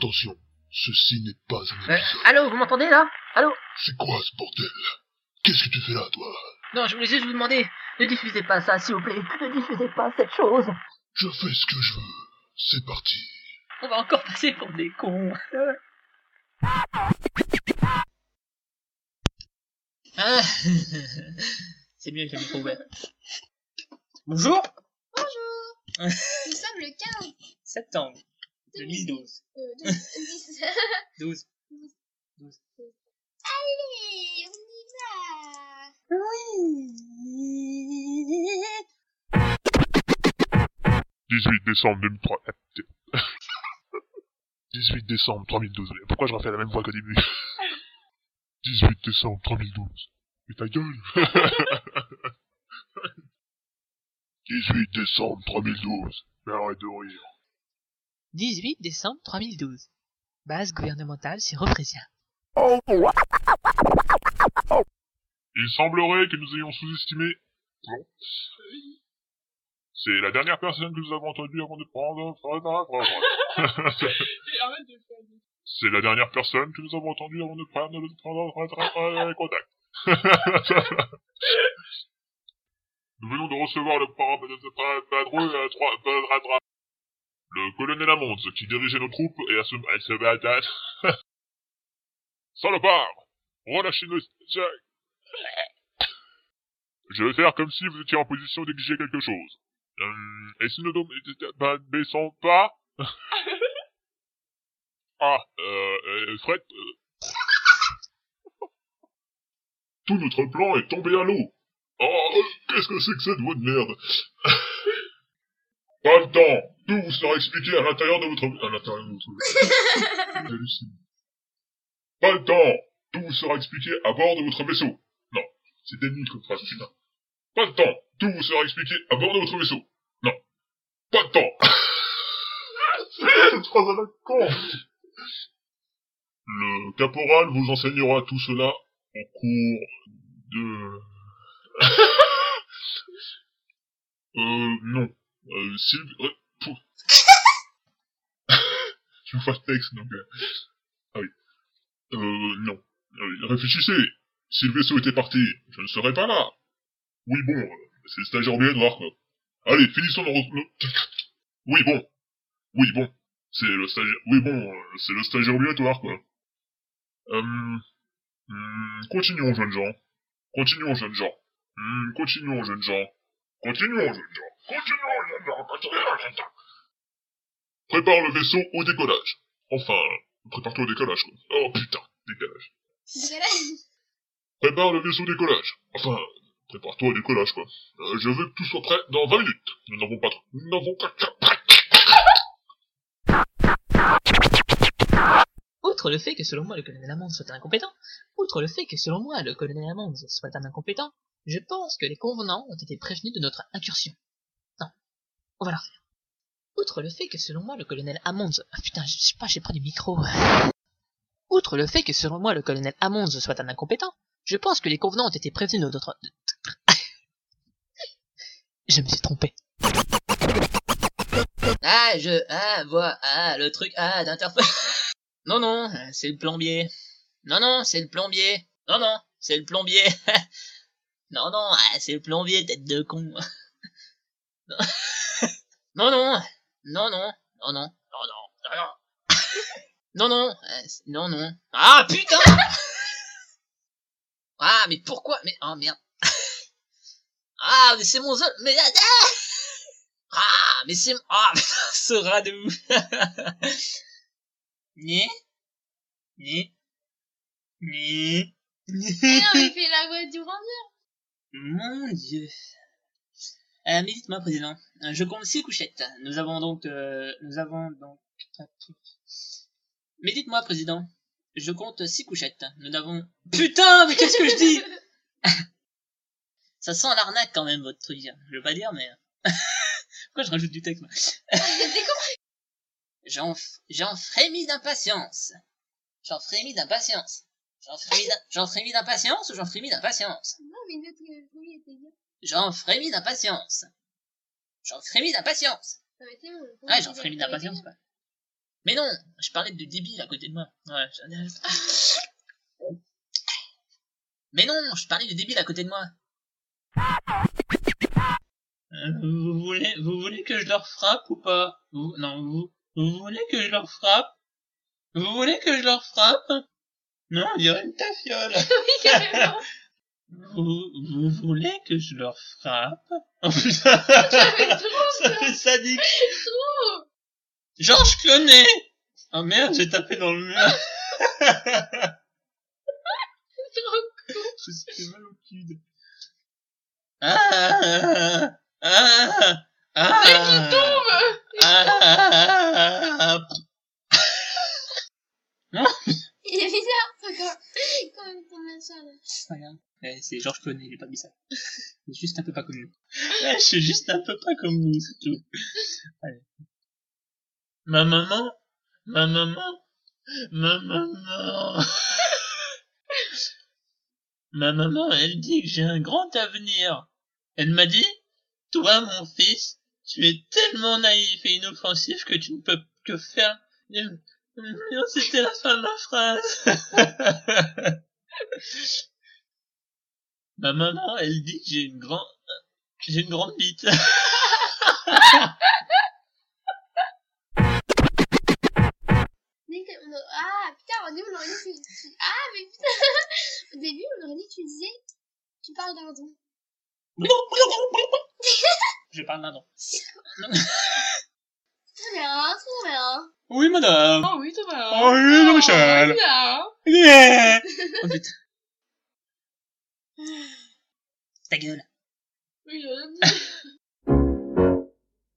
Attention, ceci n'est pas un Euh, épisode. allô, vous m'entendez là? Allô? C'est quoi ce bordel? Qu'est-ce que tu fais là, toi? Non, je voulais juste vous demander, ne diffusez pas ça, s'il vous plaît. Ne diffusez pas cette chose. Je fais ce que je veux. C'est parti. On va encore passer pour des cons. Ah, c'est mieux avec le micro ouvert. Bonjour Nous sommes le 15 Septembre 2012. euh, de- 10. 12. Allez, on y va 18 décembre 2003. 18 décembre 3012. Mais Pourquoi je refais la même voix qu'au début? 18 décembre 3012. Mais ta gueule 18 décembre 3012. Mais arrête de rire. 18 décembre 3012. Base gouvernementale sur Refrésien. Il semblerait que nous ayons sous-estimé... Non. C'est la dernière personne que nous avons entendue avant de prendre... C'est la dernière personne que nous avons entendue avant de prendre, contact. Nous venons de recevoir le par- patrouille le colonel Amonds qui dirigeait nos troupes et à ce, à ce bataille. Salopard! Relâchez nos Je vais faire comme si vous étiez en position d'exiger quelque chose. Et si nous ne baissons pas... ah, euh, euh, Fred... euh, Tout notre plan est tombé à l'eau. Oh, qu'est-ce que c'est que cette voix de merde? Pas le temps Tout vous sera expliqué à l'intérieur de votre... À l'intérieur de votre... Pas le temps. Tout vous sera expliqué à bord de votre vaisseau. Non, c'était nul comme phrase, putain. Pas de temps. Tout vous sera expliqué à bord de votre vaisseau. Non, pas de temps. Cette phrase à la con. Le caporal vous enseignera tout cela au cours de... euh, non. Euh, Je fasse texte, donc... euh, Ah oui. Euh, non. Euh, réfléchissez. Si le vaisseau était parti, je ne serais pas là. Oui, bon, euh, c'est le stagiaire obligatoire, quoi. Allez, finissons nos- Oui, bon. Oui, bon. C'est le stagiaire... Oui, bon, c'est le stagiaire obligatoire, quoi. Hmm, continuons, jeunes gens. Continuons, jeunes gens. Hmm, continuons, jeunes gens. Continuons, jeunes gens. Continuons. Prépare le vaisseau au décollage. Enfin, prépare-toi au décollage, quoi. Oh, putain, décollage. Prépare le vaisseau au décollage. Enfin, prépare-toi au décollage, quoi. Euh, je veux que tout soit prêt dans 20 minutes. Nous n'avons pas trop... Nous n'avons pas... Outre le fait que selon moi le colonel Amonds soit un incompétent, outre le fait que selon moi le colonel Amonds soit un incompétent, je pense que les convenants ont été prévenus de notre incursion. On va. Outre le fait que selon moi le colonel Amonds... Ah putain, je sais pas, j'ai pas du micro. Outre le fait que selon moi le colonel Amonds soit un incompétent, je pense que les convenants ont été prévenus de notre... je me suis trompé. Ah, je... Ah, vois... Ah, le truc... Ah, d'interface... non, non, euh, c'est le plombier. Non, non, c'est le plombier. Non, non, c'est le plombier. non, non, ah, c'est le plombier, tête de con. Non, non, non, non, non, non, non, non, non, non, non. Non, non, euh, non, non. Ah, putain Ah, mais pourquoi Mais, oh, merde. Ah, mais c'est mon seul... Mais... ah ah, mais c'est... Ah, ce rat de ouf. Ni. Ni. Ni. Non, mais fais la voix du ranger. Mon dieu. Euh, mais dites-moi, président, euh, je compte six couchettes. Nous avons donc... Euh, nous avons donc... Mais dites-moi, président, je compte six couchettes. Nous n'avons... Putain, mais qu'est-ce que je dis Ça sent l'arnaque quand même, votre truc. Je veux pas dire, mais... Pourquoi je rajoute du texte, J'en, j'en frémis d'impatience. J'en frémis d'impatience. J'en frémis, d'impatience ou j'en frémis d'impatience? Non, mais notre oui était bien. J'en frémis d'impatience. J'en frémis d'impatience. Ouais, j'en frémis d'impatience, quoi. Mais non, je parlais de débile à côté de moi. Ouais. je- Mais non, je parlais de débile à côté de moi. Euh, vous voulez, vous voulez que je leur frappe ou pas? Vous, Non, vous, vous voulez que je leur frappe? Vous voulez que je leur frappe? Non, il y aurait une tafiole. Oui, carrément. Vous, vous voulez que je leur frappe Oh putain, ça fait sadique. trop. Georges Clooney Oh merde, j'ai tapé dans le mur. Trop. Je suis mal au cul. Ah, ah, ah, qui tombe ah, Il est bizarre, ça, quand, quand il tombe là ça, là. C'est pas grave. Eh, c'est Georges Clooney, il est pas bizarre. Il est juste un peu pas comme nous. Ouais, je suis juste un peu pas comme vous, c'est tout. Allez. Ma maman, ma maman, ma maman. ma maman, elle dit que j'ai un grand avenir. Elle m'a dit, toi, mon fils, tu es tellement naïf et inoffensif que tu ne peux que faire... Non, c'était la fin de ma phrase. Ma maman, elle dit que j'ai une grande, j'ai une grande bite. Ah, putain, au début, on aurait dit que tu... Ah, mais putain Au début, on aurait dit que tu disais... Tu parles d'un don. Je parle d'un don. Très bien, très bien. Oui, madame. Oh oui, très bien. Oh oui. Yeah. Oh putain. Ta gueule. Oui, je l'ai dit.